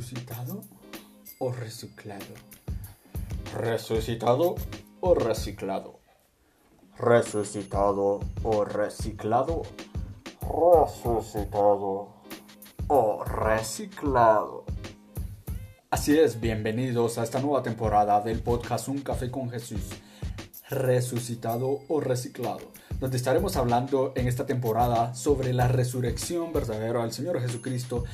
¿Resucitado o reciclado? ¿Resucitado o reciclado? ¿Resucitado o reciclado? ¿Resucitado o reciclado? Así es, bienvenidos a esta nueva temporada del podcast Un Café con Jesús. ¿Resucitado o reciclado? donde estaremos hablando en esta temporada sobre la resurrección verdadera del Señor Jesucristo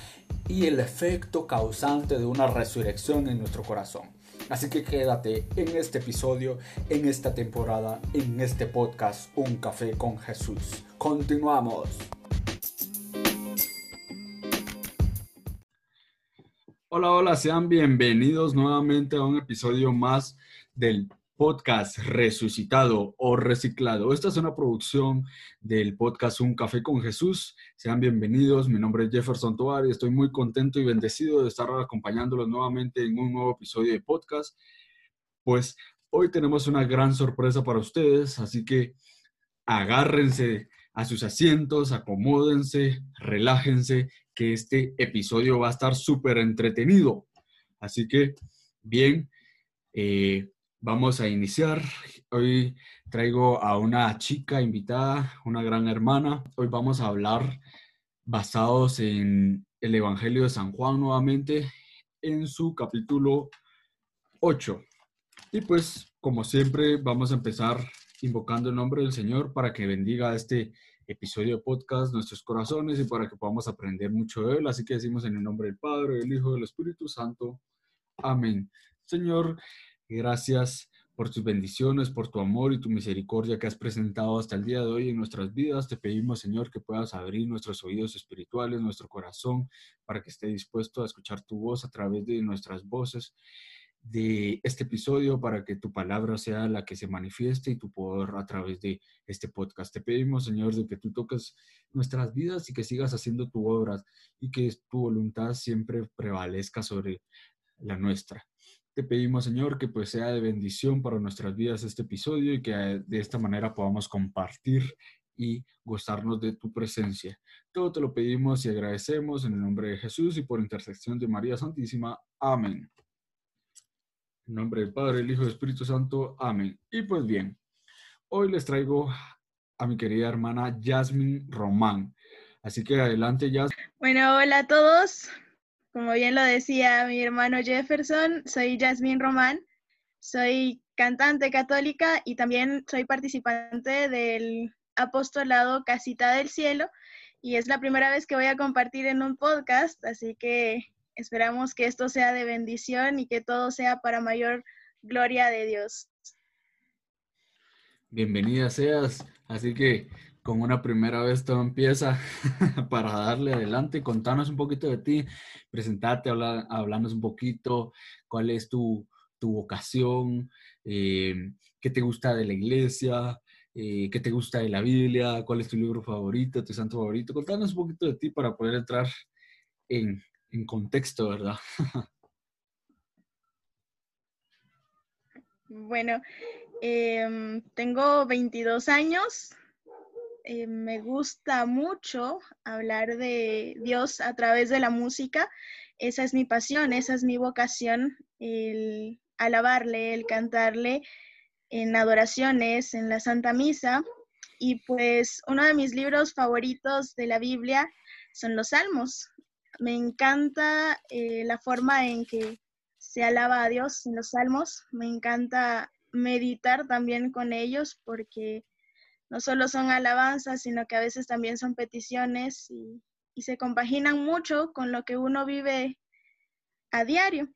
y el efecto causante de una resurrección en nuestro corazón. Así que quédate en este episodio, en esta temporada, en este podcast Un Café con Jesús. Continuamos. Hola, hola, sean bienvenidos nuevamente a un episodio más del podcast resucitado o reciclado. Esta es una producción del podcast Un Café con Jesús. Sean bienvenidos. Mi nombre es Jefferson Tovar y estoy muy contento y bendecido de estar acompañándolos nuevamente en un nuevo episodio de podcast. Pues hoy tenemos una gran sorpresa para ustedes, así que agárrense a sus asientos, acomódense, relájense, que este episodio va a estar súper entretenido. Así que, bien, eh, Vamos a iniciar. Hoy traigo a una chica invitada, una gran hermana. Hoy vamos a hablar basados en el Evangelio de San Juan nuevamente, en su capítulo 8. Y pues, como siempre, vamos a empezar invocando el nombre del Señor para que bendiga este episodio de podcast nuestros corazones y para que podamos aprender mucho de Él. Así que decimos en el nombre del Padre, del Hijo del Espíritu Santo. Amén. Señor, Gracias por tus bendiciones, por tu amor y tu misericordia que has presentado hasta el día de hoy en nuestras vidas. Te pedimos, Señor, que puedas abrir nuestros oídos espirituales, nuestro corazón, para que esté dispuesto a escuchar tu voz a través de nuestras voces de este episodio para que tu palabra sea la que se manifieste y tu poder a través de este podcast. Te pedimos, Señor, de que tú toques nuestras vidas y que sigas haciendo tu obra y que tu voluntad siempre prevalezca sobre la nuestra. Te pedimos, Señor, que pues sea de bendición para nuestras vidas este episodio y que de esta manera podamos compartir y gozarnos de tu presencia. Todo te lo pedimos y agradecemos en el nombre de Jesús y por intersección de María Santísima. Amén. En nombre del Padre, el Hijo y el Espíritu Santo. Amén. Y pues bien, hoy les traigo a mi querida hermana Jasmine Román. Así que adelante, Jasmine. Bueno, hola a todos. Como bien lo decía mi hermano Jefferson, soy Jasmine Román, soy cantante católica y también soy participante del apostolado Casita del Cielo y es la primera vez que voy a compartir en un podcast, así que esperamos que esto sea de bendición y que todo sea para mayor gloria de Dios. Bienvenida seas, así que con una primera vez todo empieza para darle adelante. Contanos un poquito de ti, presentate, habla, un poquito, cuál es tu, vocación, eh, qué te gusta de la iglesia, eh, qué te gusta de la Biblia, cuál es tu libro favorito, tu santo favorito. Contanos un poquito de ti para poder entrar en, contexto, ¿verdad? bueno, em, tengo 22 años, eh, me gusta mucho hablar de Dios a través de la música. Esa es mi pasión, esa es mi vocación, el alabarle, el cantarle en adoraciones, en la Santa Misa. Y pues uno de mis libros favoritos de la Biblia son los Salmos. Me encanta eh, la forma en que se alaba a Dios en los Salmos. Me encanta meditar también con ellos porque no solo son alabanzas, sino que a veces también son peticiones y, se compaginan mucho con lo que uno vive a diario.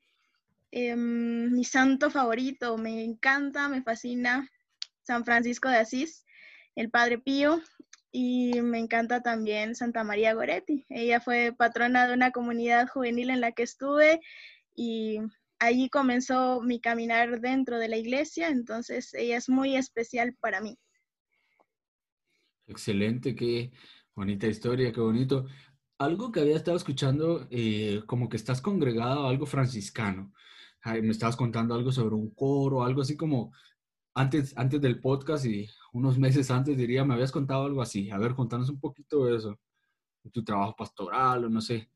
Em, mi santo favorito, me encanta, me fascina San Francisco de Asís, el Padre Pío, y me encanta también Santa María Goretti. Ella fue patrona de una comunidad juvenil en la que estuve y allí comenzó mi caminar dentro de la iglesia, entonces ella es muy especial para mí. Excelente, qué bonita historia, qué bonito. Algo que había estado escuchando, eh, como que estás congregado a algo franciscano. me estabas contando algo sobre un coro, algo así como antes, antes del podcast y unos meses antes diría, me habías contado algo así. A ver, contanos un poquito de eso, tu trabajo pastoral o no sé.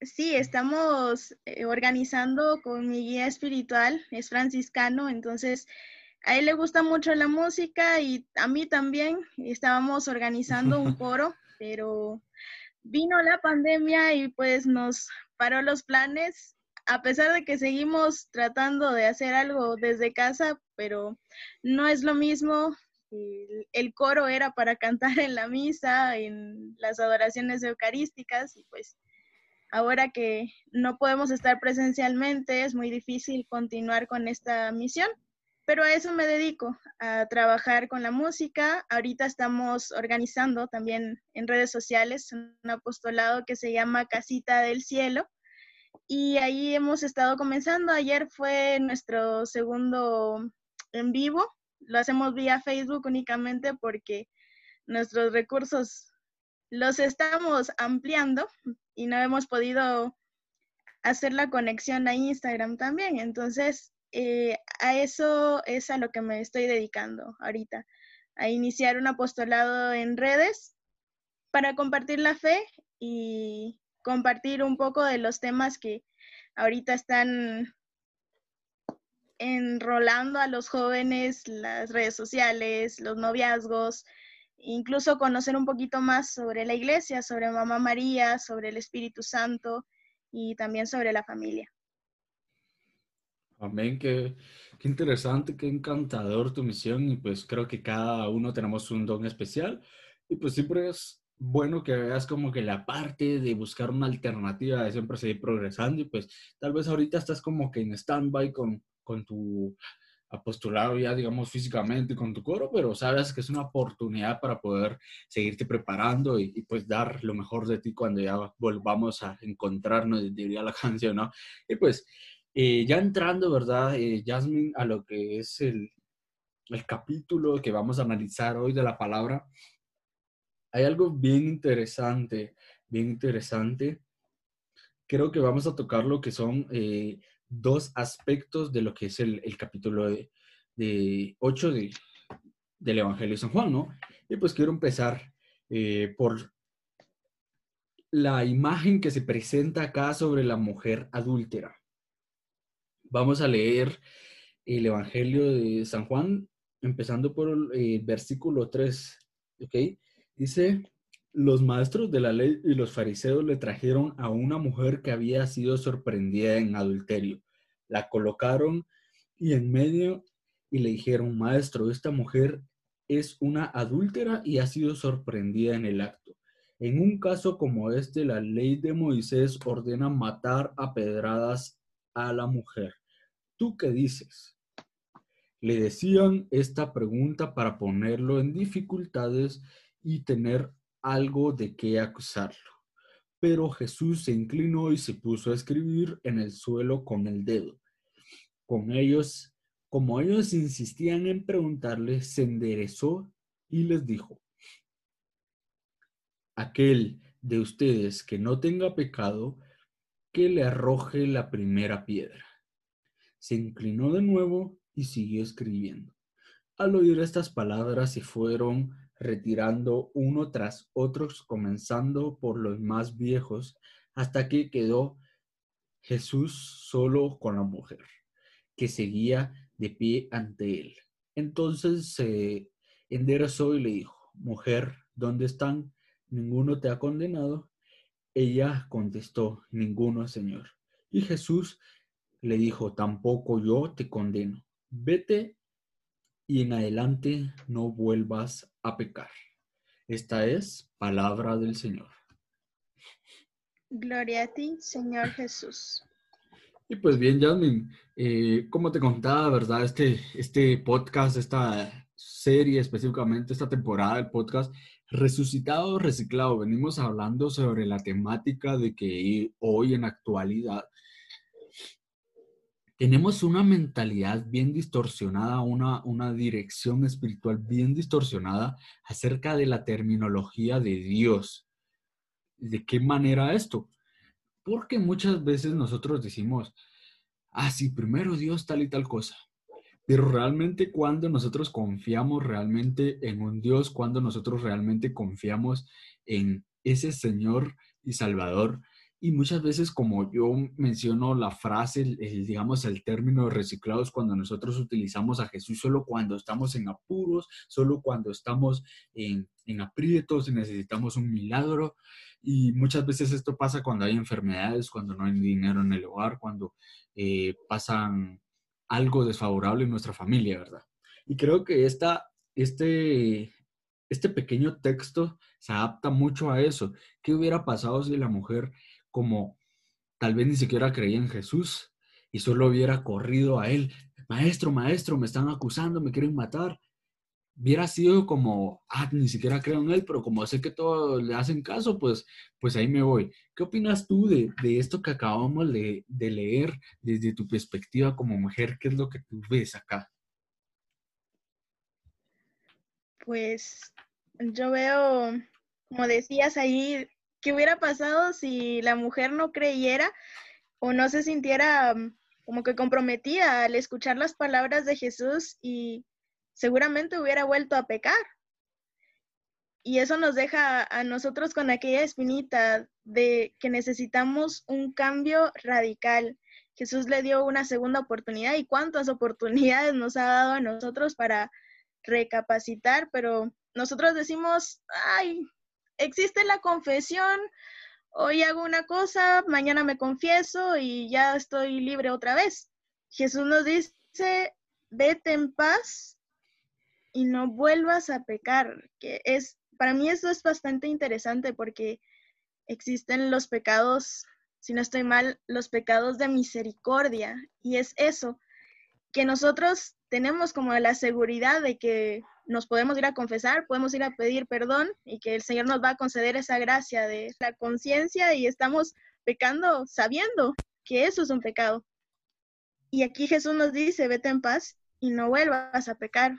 Sí, estamos eh, organizando con mi guía espiritual, es franciscano, entonces a él le gusta mucho la música y a mí también. Estábamos organizando un coro, pero vino la pandemia y pues nos paró los planes, a pesar de que seguimos tratando de hacer algo desde casa, pero no es lo mismo. El, coro era para cantar en la misa, en las adoraciones eucarísticas y pues ahora que no podemos estar presencialmente es muy difícil continuar con esta misión pero a eso me dedico, a trabajar con la música. Ahorita estamos organizando también en redes sociales un apostolado que se llama Casita del Cielo. Y ahí hemos estado comenzando. Ayer fue nuestro segundo en vivo. Lo hacemos vía Facebook únicamente porque nuestros recursos los estamos ampliando y no hemos podido hacer la conexión a Instagram también. Entonces, eh, a eso es a lo que me estoy dedicando ahorita, a iniciar un apostolado en redes para compartir la fe y compartir un poco de los temas que ahorita están enrolando a los jóvenes, las redes sociales, los noviazgos, incluso conocer un poquito más sobre la iglesia, sobre Mamá María, sobre el Espíritu Santo y también sobre la familia. Amén, qué, qué interesante, qué encantador tu misión y pues creo que cada uno tenemos un don especial y pues siempre es bueno que veas como que la parte de buscar una alternativa de siempre seguir progresando y pues tal vez ahorita estás como que en stand-by con, con tu apostolado ya digamos físicamente con tu coro, pero sabes que es una oportunidad para poder seguirte preparando y, y, pues dar lo mejor de ti cuando ya volvamos a encontrarnos, diría la canción, ¿no? Y pues eh, ya entrando, ¿verdad, eh, Jasmine, a lo que es el, el capítulo que vamos a analizar hoy de la palabra, hay algo bien interesante, bien interesante. Creo que vamos a tocar lo que son eh, dos aspectos de lo que es el, el capítulo de, de 8 de, del Evangelio de San Juan, ¿no? Y pues quiero empezar por la imagen que se presenta acá sobre la mujer adúltera. Vamos a leer el Evangelio de San Juan, empezando por el eh, versículo 3. ¿Ok? Dice, los maestros de la ley y los fariseos le trajeron a una mujer que había sido sorprendida en adulterio. La colocaron y en medio y le dijeron, maestro, esta mujer es una adúltera y ha sido sorprendida en el acto. En un caso como este, la ley de Moisés ordena matar a pedradas a la mujer. ¿Tú qué dices? Le decían esta pregunta para ponerlo en dificultades y tener algo de qué acusarlo. Pero Jesús se inclinó y se puso a escribir en el suelo con el dedo. Con ellos, como ellos insistían en preguntarle, se enderezó y les dijo, aquel de ustedes que no tenga pecado, que le arroje la primera piedra se inclinó de nuevo y siguió escribiendo. Al oír estas palabras se fueron retirando uno tras otros, comenzando por los más viejos, hasta que quedó Jesús solo con la mujer, que seguía de pie ante él. Entonces se enderezó y le dijo, Mujer, ¿dónde están? ¿Ninguno te ha condenado? Ella contestó, Ninguno, Señor. Y Jesús le dijo, tampoco yo te condeno. Vete y en adelante no vuelvas a pecar. Esta es palabra del Señor. Gloria a ti, Señor Jesús. Y pues bien, Jasmine, eh, como te contaba, ¿verdad? Este, este podcast, esta serie específicamente, esta temporada del podcast, Resucitado, Reciclado, venimos hablando sobre la temática de que hoy en actualidad tenemos una mentalidad bien distorsionada, una, una dirección espiritual bien distorsionada acerca de la terminología de Dios. ¿De qué manera esto? Porque muchas veces nosotros decimos, ah, sí, primero Dios tal y tal cosa. Pero realmente cuando nosotros confiamos realmente en un Dios, cuando nosotros realmente confiamos en ese Señor y Salvador, Y muchas veces, como yo menciono la frase, digamos, el término de reciclados, cuando nosotros utilizamos a Jesús solo cuando estamos en apuros, solo cuando estamos en, en aprietos y necesitamos un milagro. Y muchas veces esto pasa cuando hay enfermedades, cuando no hay dinero en el hogar, cuando eh, pasan algo desfavorable en nuestra familia, ¿verdad? Y creo que esta, este, este pequeño texto se adapta mucho a eso. ¿Qué hubiera pasado si la mujer, como tal vez ni siquiera creía en Jesús y solo hubiera corrido a él? Maestro, maestro, me están acusando, me quieren matar. Hubiera sido como, ah, ni siquiera creo en él, pero como sé que todos le hacen caso, pues, pues ahí me voy. ¿Qué opinas tú de, esto que acabamos de, de leer desde tu perspectiva como mujer? ¿Qué es lo que tú ves acá? Pues yo veo, como decías ahí, ¿qué hubiera pasado si la mujer no creyera o no se sintiera mm, como que comprometida al escuchar las palabras de Jesús y seguramente hubiera vuelto a pecar? Y eso nos deja a nosotros con aquella espinita de que necesitamos un cambio radical. Jesús le dio una segunda oportunidad y cuántas oportunidades nos ha dado a nosotros para recapacitar, pero nosotros decimos, ay, existe la confesión, hoy hago una cosa, mañana me confieso y ya estoy libre otra vez. Jesús nos dice, vete en paz y no vuelvas a pecar, que es, para mí eso es bastante interesante porque existen los pecados, si no estoy mal, los pecados de misericordia y es eso, que nosotros tenemos como la seguridad de que nos podemos ir a confesar, podemos ir a pedir perdón y que el Señor nos va a conceder esa gracia de la conciencia y estamos pecando sabiendo que eso es un pecado. Y aquí Jesús nos dice, vete en paz y no vuelvas a pecar.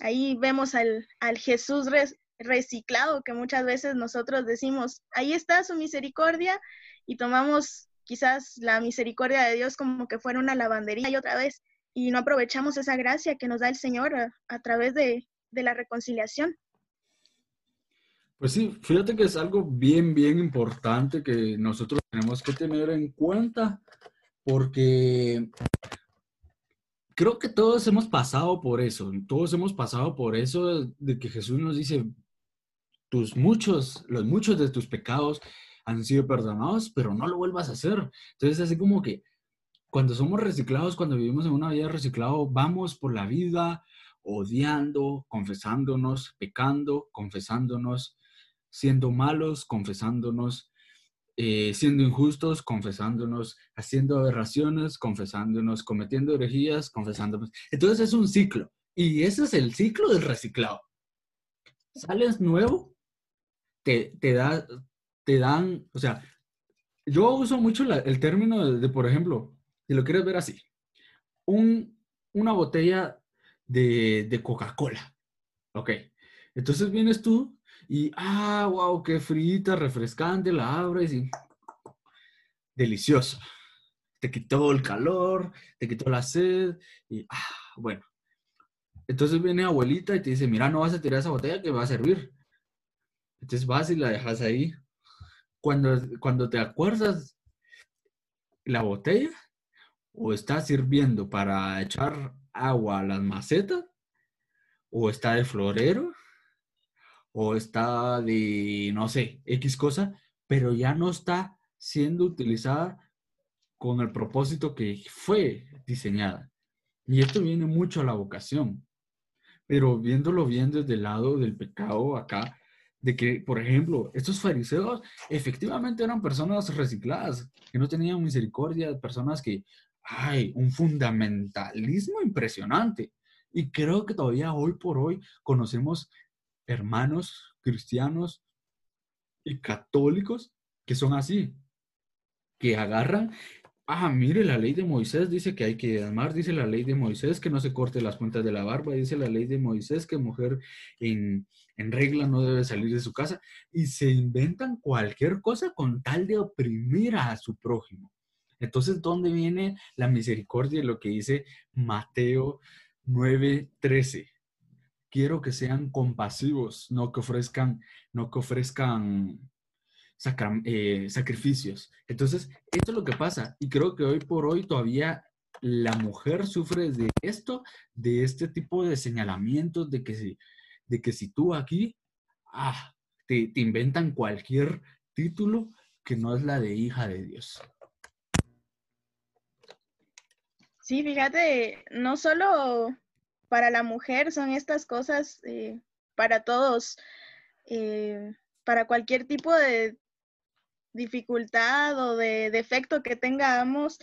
Ahí vemos al, al Jesús reciclado que muchas veces nosotros decimos, ahí está su misericordia y tomamos quizás la misericordia de Dios como que fuera una lavandería y otra vez y no aprovechamos esa gracia que nos da el Señor a, través de, la reconciliación. Pues sí, fíjate que es algo bien, bien importante que nosotros tenemos que tener en cuenta porque creo que todos hemos pasado por eso, todos hemos pasado por eso de que Jesús nos dice, tus muchos, los muchos de tus pecados han sido perdonados, pero no lo vuelvas a hacer. Entonces, así como que cuando somos reciclados, cuando vivimos en una vida reciclado, vamos por la vida odiando, confesándonos, pecando, confesándonos, siendo malos, confesándonos, eh, siendo injustos, confesándonos, haciendo aberraciones, confesándonos, cometiendo herejías, confesándonos. Entonces es un ciclo. Y ese es el ciclo del reciclado. Sales nuevo, te, te, da, te dan, o sea, yo uso mucho el término de, por ejemplo, si lo quieres ver así, una botella de, Coca-Cola. Ok. Entonces vienes tú y, ah, wow, qué frita, refrescante, la abres y delicioso. Te quitó el calor, te quitó la sed y, ah, bueno. Entonces viene abuelita y te dice, mira, no vas a tirar esa botella que va a servir. Entonces vas y la dejas ahí. Cuando, cuando te acuerdas la botella, o está sirviendo para echar agua a las macetas, o está de florero, o está de, no sé, X cosa, pero ya no está siendo utilizada con el propósito que fue diseñada. Y esto viene mucho a la vocación. Pero viéndolo bien desde el lado del pecado acá, de que, por ejemplo, estos fariseos efectivamente eran personas recicladas, que no tenían misericordia, personas que hay un fundamentalismo impresionante. Y creo que todavía hoy por hoy conocemos hermanos cristianos y católicos que son así, que agarran, ah, mire, la ley de Moisés dice que hay que amar, dice la ley de Moisés que no se corte las puntas de la barba, dice la ley de Moisés que mujer en, en regla no debe salir de su casa, y se inventan cualquier cosa con tal de oprimir a su prójimo. Entonces, ¿dónde viene la misericordia? Lo que dice Mateo 9:13. Quiero que sean compasivos, no que ofrezcan, no que ofrezcan eh, sacrificios. Entonces, esto es lo que pasa. Y creo que hoy por hoy todavía la mujer sufre de esto, de este tipo de señalamientos, de que si, de que si tú aquí, ah, te, te inventan cualquier título que no es la de hija de Dios. Sí, fíjate, no solo para la mujer son estas cosas, eh, para todos, eh, para cualquier tipo de dificultad o de defecto que tengamos,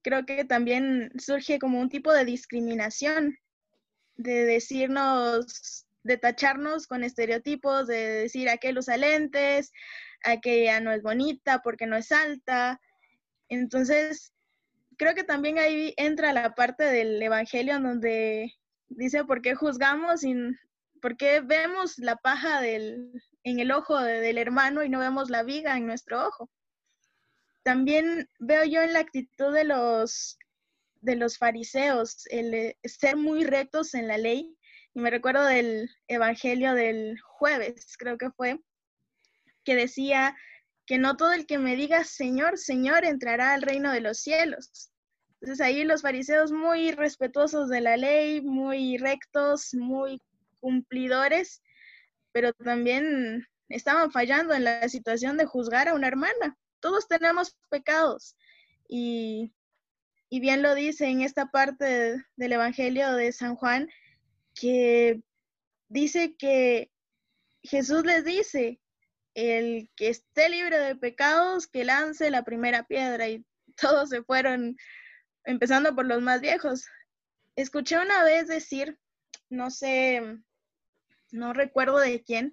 creo que también surge como un tipo de discriminación, de decirnos, de tacharnos con estereotipos, de decir aquel usa lentes, aquella no es bonita porque no es alta. Entonces, creo que también ahí entra la parte del Evangelio en donde dice por qué juzgamos y por qué vemos la paja del, en el ojo del hermano y no vemos la viga en nuestro ojo. También veo yo en la actitud de los, de los fariseos el eh, ser muy rectos en la ley. Y me recuerdo del Evangelio del jueves, creo que fue, que decía que no todo el que me diga Señor, Señor entrará al reino de los cielos. Entonces ahí los fariseos muy respetuosos de la ley, muy rectos, muy cumplidores, pero también estaban fallando en la situación de juzgar a una hermana. Todos tenemos pecados y, bien lo dice en esta parte del Evangelio de San Juan, que dice que Jesús les dice, el que esté libre de pecados, que lance la primera piedra y todos se fueron, empezando por los más viejos. Escuché una vez decir, no sé, no recuerdo de quién,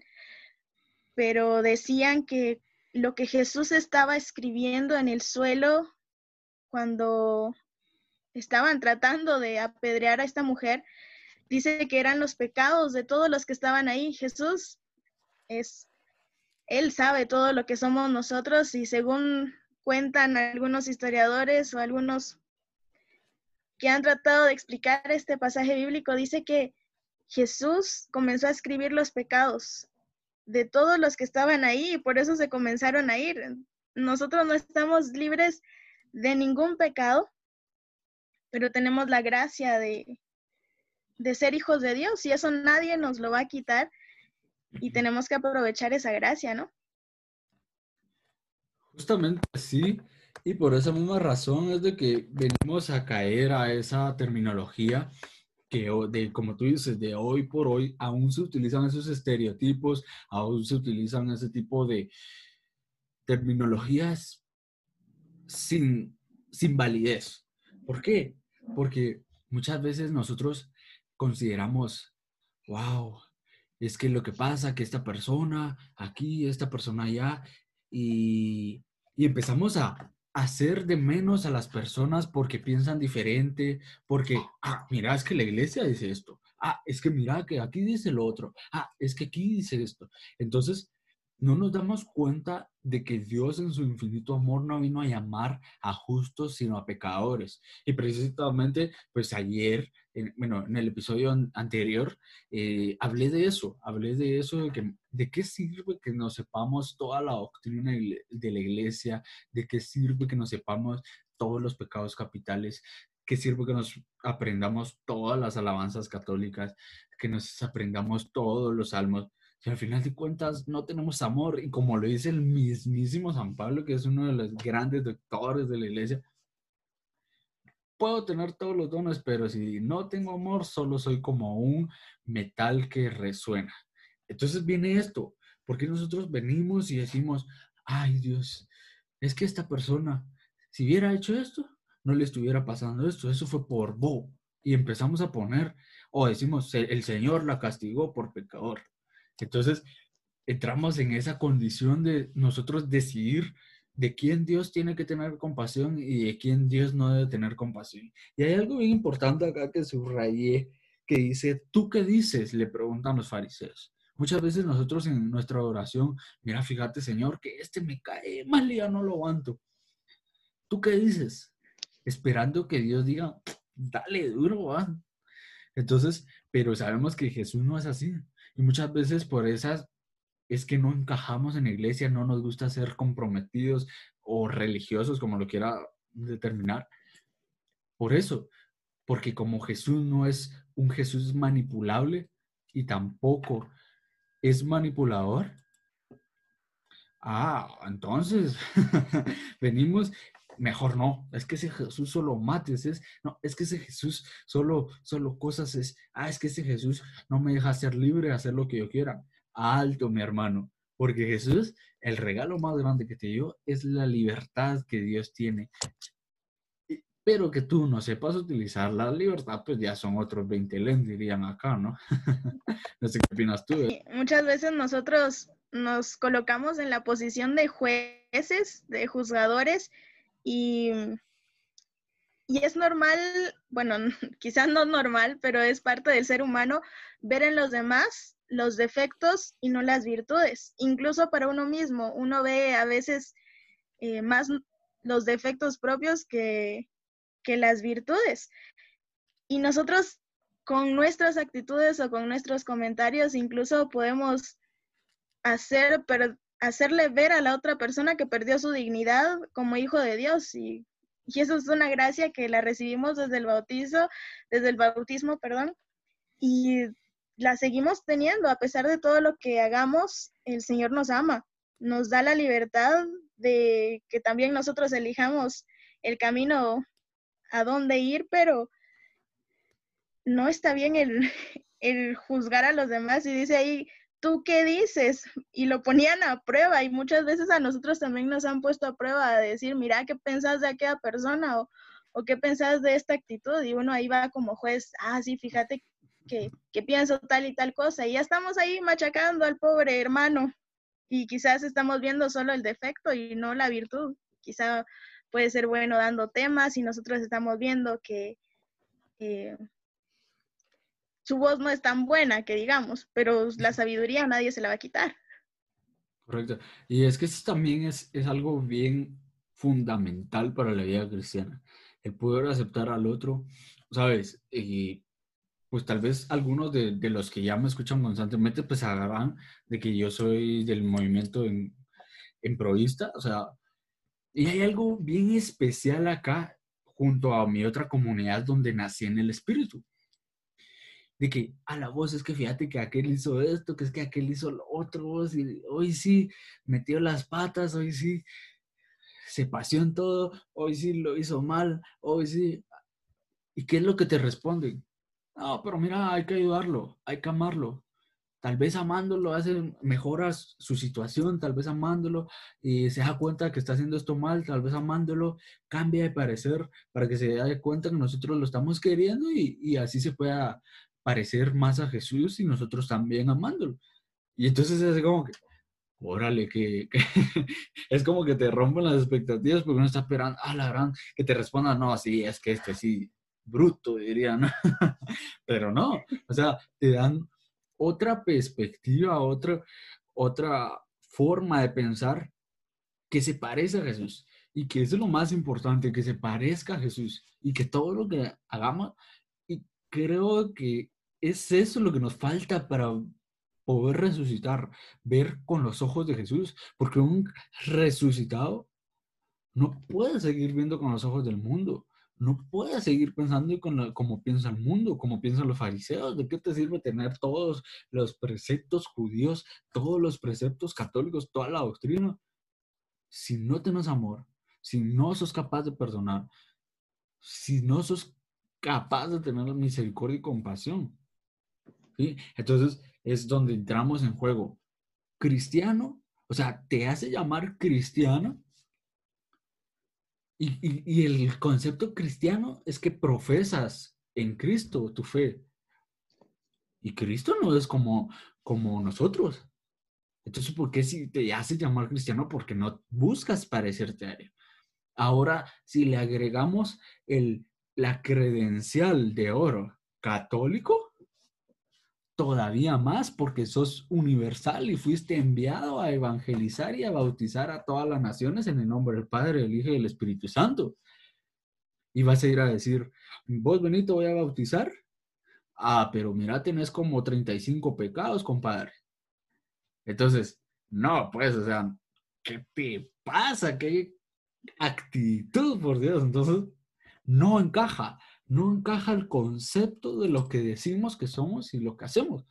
pero decían que lo que Jesús estaba escribiendo en el suelo cuando estaban tratando de apedrear a esta mujer, dice que eran los pecados de todos los que estaban ahí. Jesús es, él sabe todo lo que somos nosotros y según cuentan algunos historiadores o algunos que han tratado de explicar este pasaje bíblico, dice que Jesús comenzó a escribir los pecados de todos los que estaban ahí y por eso se comenzaron a ir. Nosotros no estamos libres de ningún pecado, pero tenemos la gracia de, de ser hijos de Dios y eso nadie nos lo va a quitar y tenemos que aprovechar esa gracia, ¿no? Justamente sí, y por esa misma razón es de que venimos a caer a esa terminología que de, como tú dices, de hoy por hoy aún se utilizan esos estereotipos, aún se utilizan ese tipo de terminologías sin, sin validez. ¿Por qué? Porque muchas veces nosotros consideramos, wow, es que lo que pasa, que esta persona aquí, esta persona allá, y, y empezamos a, hacer de menos a las personas porque piensan diferente, porque, ah, mira, es que la iglesia dice esto, ah, es que mira que aquí dice lo otro, ah, es que aquí dice esto. Entonces, no nos damos cuenta de que Dios en su infinito amor no vino a llamar a justos, sino a pecadores. Y precisamente, pues ayer, bueno, en el episodio anterior, eh, hablé de eso, hablé de eso, de, que, de qué sirve que nos sepamos toda la doctrina de la iglesia, de qué sirve que nos sepamos todos los pecados capitales, qué sirve que nos aprendamos todas las alabanzas católicas, que nos aprendamos todos los salmos si al final de cuentas no tenemos amor, y como lo dice el mismísimo San Pablo, que es uno de los grandes doctores de la iglesia, puedo tener todos los dones, pero si no tengo amor, solo soy como un metal que resuena. Entonces viene esto, porque nosotros venimos y decimos, ay Dios, es que esta persona, si hubiera hecho esto, no le estuviera pasando esto, eso fue por bo. Y empezamos a poner, o decimos, el Señor la castigó por pecador. Entonces, entramos en esa condición de nosotros decidir de quién Dios tiene que tener compasión y de quién Dios no debe tener compasión. Y hay algo bien importante acá que subrayé, que dice, ¿tú qué dices? Le preguntan los fariseos. Muchas veces nosotros en nuestra oración, mira, fíjate Señor, que este me cae mal ya no lo aguanto. ¿Tú qué dices? Esperando que Dios diga, dale duro, ¿va? Entonces, pero sabemos que Jesús no es así. Y muchas veces por esas es que no encajamos en la iglesia, no nos gusta ser comprometidos o religiosos, como lo quiera determinar. Por eso, porque como Jesús no es un Jesús manipulable y tampoco es manipulador, ah, entonces venimos, mejor no, es que ese Jesús solo mates, es, no, es que ese Jesús solo, solo cosas es, ah, es que ese Jesús no me deja ser libre, hacer lo que yo quiera alto, mi hermano, porque Jesús, el regalo más grande que te dio es la libertad que Dios tiene. Pero que tú no sepas utilizar la libertad, pues ya son otros 20 lentes, dirían acá, ¿no? no sé qué opinas tú. Muchas veces nosotros nos colocamos en la posición de jueces, de juzgadores, y, y es normal, bueno, quizás no normal, pero es parte del ser humano ver en los demás los defectos y no las virtudes. Incluso para uno mismo, uno ve a veces eh, más los defectos propios que, que las virtudes. Y nosotros con nuestras actitudes o con nuestros comentarios incluso podemos hacer, hacerle ver a la otra persona que perdió su dignidad como hijo de Dios. Y, y eso es una gracia que la recibimos desde el bautizo, desde el bautismo, perdón. Y la seguimos teniendo, a pesar de todo lo que hagamos, el Señor nos ama, nos da la libertad de que también nosotros elijamos el camino a dónde ir, pero no está bien el, el juzgar a los demás y dice ahí, ¿tú qué dices? Y lo ponían a prueba y muchas veces a nosotros también nos han puesto a prueba de decir, mira, ¿qué pensás de aquella persona? O, o qué pensás de esta actitud? Y uno ahí va como juez, ah, sí, fíjate que, pienso tal y tal cosa. Y ya estamos ahí machacando al pobre hermano y quizás estamos viendo solo el defecto y no la virtud. Quizá puede ser bueno dando temas y nosotros estamos viendo que eh, su voz no es tan buena, que digamos, pero la sabiduría nadie se la va a quitar. Correcto. Y es que eso también es, es algo bien fundamental para la vida cristiana, el poder aceptar al otro, ¿sabes? Y pues tal vez algunos de, los que ya me escuchan constantemente pues sabrán de que yo soy del movimiento en, en proísta, o sea, y hay algo bien especial acá junto a mi otra comunidad donde nací en el espíritu. De que a la voz es que fíjate que aquel hizo esto, que es que aquel hizo lo otro, y hoy sí metió las patas, hoy sí se paseó en todo, hoy sí lo hizo mal, hoy sí. ¿Y qué es lo que te responden? No, pero mira, hay que ayudarlo, hay que amarlo. Tal vez amándolo hace, mejoras su situación, tal vez amándolo y se da cuenta que está haciendo esto mal, tal vez amándolo cambia de parecer para que se dé cuenta que nosotros lo estamos queriendo y, así se pueda parecer más a Jesús y nosotros también amándolo. Y entonces es como que, órale, que, es como que te rompen las expectativas porque uno está esperando, ah, la gran, que te responda, no, sí, es que este sí, bruto, dirían, pero no, o sea, te dan otra perspectiva, otra, otra forma de pensar que se parece a Jesús y que eso es lo más importante, que se parezca a Jesús y que todo lo que hagamos, y creo que es eso lo que nos falta para poder resucitar, ver con los ojos de Jesús, porque un resucitado no puede seguir viendo con los ojos del mundo no puedes seguir pensando como piensa el mundo, como piensan los fariseos. ¿De qué te sirve tener todos los preceptos judíos, todos los preceptos católicos, toda la doctrina? Si no tienes amor, si no sos capaz de perdonar, si no sos capaz de tener misericordia y compasión. Entonces es donde entramos en juego. Cristiano, o sea, te hace llamar cristiano y, el concepto cristiano es que profesas en Cristo tu fe. Y Cristo no es como, como nosotros. Entonces, ¿por qué si te haces llamar cristiano? Porque no buscas parecerte a él. Ahora, si le agregamos el, la credencial de oro católico, todavía más porque sos universal y fuiste enviado a evangelizar y a bautizar a todas las naciones en el nombre del Padre, del Hijo y del Espíritu Santo. Y vas a ir a decir, vos Benito voy a bautizar. Ah, pero mira, tenés como 35 pecados, compadre. Entonces, no, pues, o sea, ¿qué te pasa? ¿Qué actitud, por Dios? Entonces, no encaja, no encaja el concepto de lo que decimos que somos y lo que hacemos.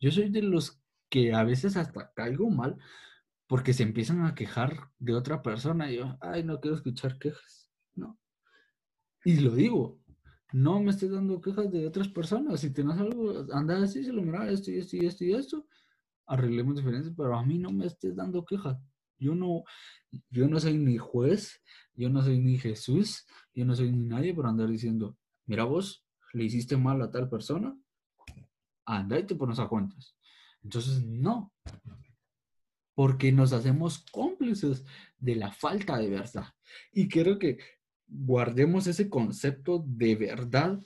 Yo soy de los que a veces hasta caigo mal porque se empiezan a quejar de otra persona y yo, ay, no quiero escuchar quejas, no. Y lo digo, no me estés dando quejas de otras personas, si tienes algo, anda así, se lo mira, esto y esto y esto y esto, arreglemos diferencias, pero a mí no me estés dando quejas. Yo no, yo no soy ni juez, yo no soy ni Jesús, yo no soy ni nadie por andar diciendo, mira vos, le hiciste mal a tal persona, anda y te pones a cuentas. Entonces, no, porque nos hacemos cómplices de la falta de verdad. Y quiero que guardemos ese concepto de verdad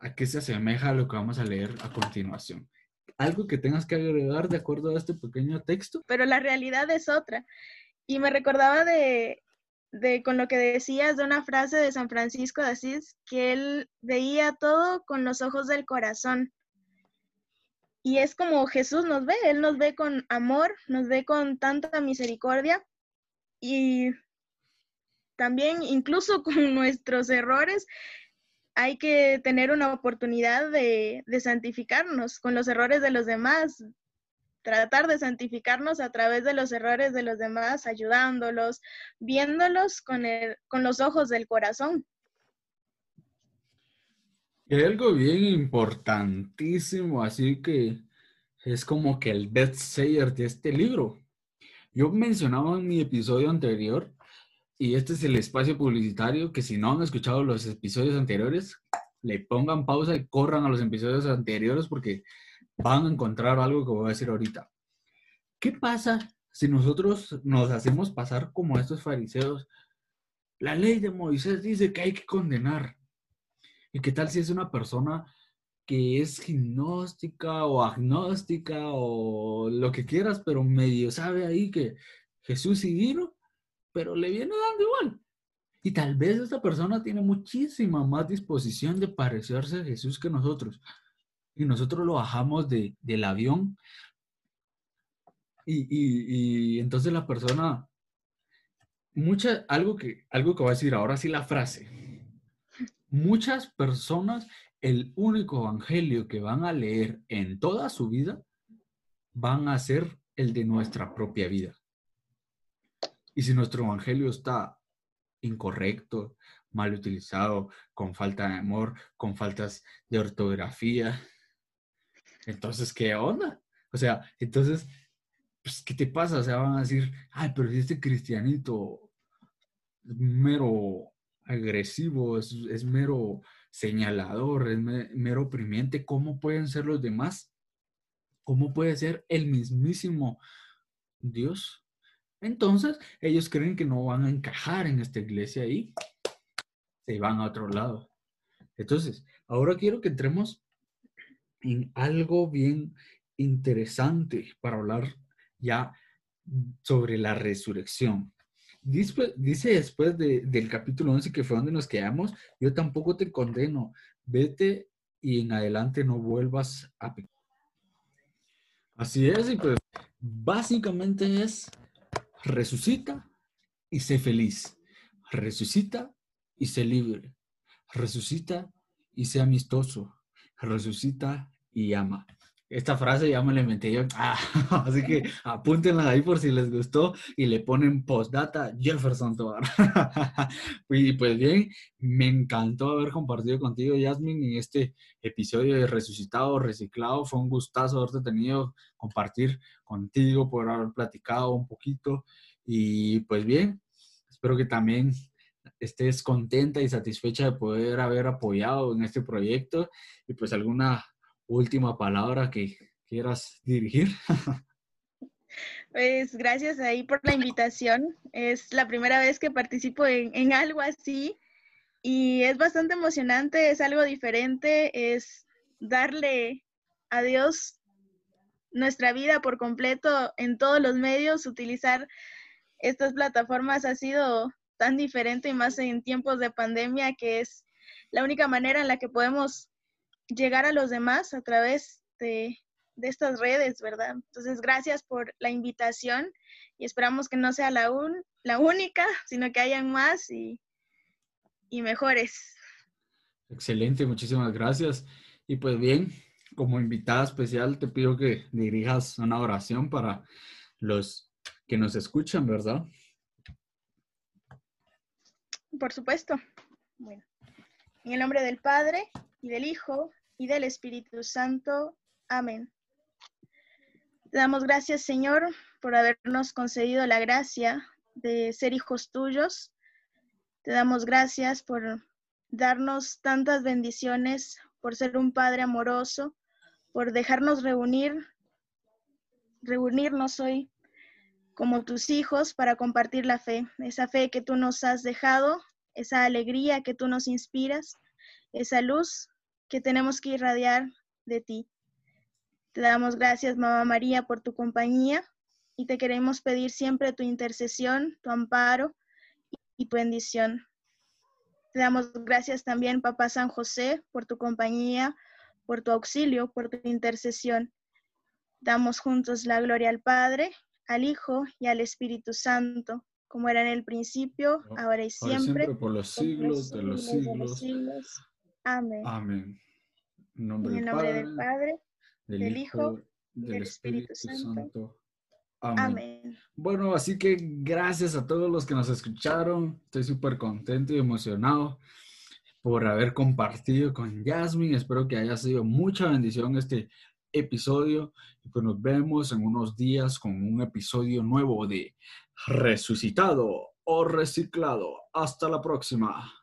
a qué se asemeja a lo que vamos a leer a continuación. ¿Algo que tengas que agregar de acuerdo a este pequeño texto? Pero la realidad es otra. Y me recordaba de, de con lo que decías de una frase de San Francisco de Asís, que él veía todo con los ojos del corazón. Y es como Jesús nos ve, Él nos ve con amor, nos ve con tanta misericordia y también incluso con nuestros errores hay que tener una oportunidad de, santificarnos con los errores de los demás, tratar de santificarnos a través de los errores de los demás, ayudándolos, viéndolos con, los ojos del corazón. Hay algo bien importantísimo, así que es como que el bestseller de este libro. Yo mencionaba en mi episodio anterior, y este es el espacio publicitario, que si no han escuchado los episodios anteriores, le pongan pausa y corran a los episodios anteriores porque van a encontrar algo que voy a decir ahorita. ¿Qué pasa si nosotros nos hacemos pasar como estos fariseos? La ley de Moisés dice que hay que condenar. ¿Y qué tal si es una persona que es gnóstica o agnóstica o lo que quieras, pero medio sabe ahí que Jesús sí vino, pero le viene dando igual? Y tal vez esta persona tiene muchísima más disposición de parecerse a Jesús que nosotros. Y nosotros lo bajamos de, del avión. Y, y, y, entonces la persona, mucha, algo que, algo que voy a decir ahora sí la frase muchas personas el único evangelio que van a leer en toda su vida van a ser el de nuestra propia vida. Y si nuestro evangelio está incorrecto, mal utilizado, con falta de amor, con faltas de ortografía, entonces, ¿qué onda? O sea, entonces, pues, ¿qué te pasa? O sea, van a decir, ay, pero este cristianito mero agresivo, es, mero señalador, es mero oprimiente, ¿cómo pueden ser los demás? ¿Cómo puede ser el mismísimo Dios? Entonces, ellos creen que no van a encajar en esta iglesia y se van a otro lado. Entonces, ahora quiero que entremos en algo bien interesante para hablar ya sobre la resurrección. Dice, después del capítulo 11, que fue donde nos quedamos, yo tampoco te condeno, vete y en adelante no vuelvas a. Así es, y pues básicamente es resucita y sé feliz, resucita y sé libre, resucita y sé amistoso, resucita y ama. Esta frase ya me la inventé yo. Ah, así que apúntenla ahí por si les gustó y le ponen postdata Jefferson Tovar. y pues bien, me encantó haber compartido contigo, Yasmin, en este episodio de Resucitado, Reciclado. Fue un gustazo haberte tenido, compartir contigo, por haber platicado un poquito. Y pues bien, espero que también estés contenta y satisfecha de poder haber apoyado en este proyecto y pues alguna última palabra que quieras dirigir. Pues gracias ahí por la invitación. Es la primera vez que participo en, algo así y es bastante emocionante, es algo diferente, es darle a Dios nuestra vida por completo en todos los medios, utilizar estas plataformas ha sido tan diferente y más en tiempos de pandemia que es la única manera en la que podemos llegar a los demás a través de, de estas redes, ¿verdad? Entonces, gracias por la invitación y esperamos que no sea la, la única, sino que hayan más y, y mejores. Excelente, muchísimas gracias. Y pues bien, como invitada especial te pido que dirijas una oración para los que nos escuchan, ¿verdad? Por supuesto. Bueno, en el nombre del Padre y del Hijo y del Espíritu Santo. Amén. Te damos gracias, Señor, por habernos concedido la gracia de ser hijos tuyos. Te damos gracias por darnos tantas bendiciones, por ser un Padre amoroso, por dejarnos reunir, reunirnos hoy como tus hijos para compartir la fe, esa fe que tú nos has dejado, esa alegría que tú nos inspiras, esa luz que tenemos que irradiar de ti. Te damos gracias, Mamá María, por tu compañía y te queremos pedir siempre tu intercesión, tu amparo y tu bendición. Te damos gracias también, Papá San José, por tu compañía, por tu auxilio, por tu intercesión. Damos juntos la gloria al Padre, al Hijo y al Espíritu Santo, como era en el principio, ahora y siempre, por los siglos, de los siglos. Amén. Amén. En, el nombre del Padre, del, Hijo, y del Espíritu, Santo. Amén. Bueno, así que gracias a todos los que nos escucharon. Estoy súper contento y emocionado por haber compartido con Jasmine. Espero que haya sido mucha bendición este episodio y pues nos vemos en unos días con un episodio nuevo de Resucitado o Reciclado. Hasta la próxima.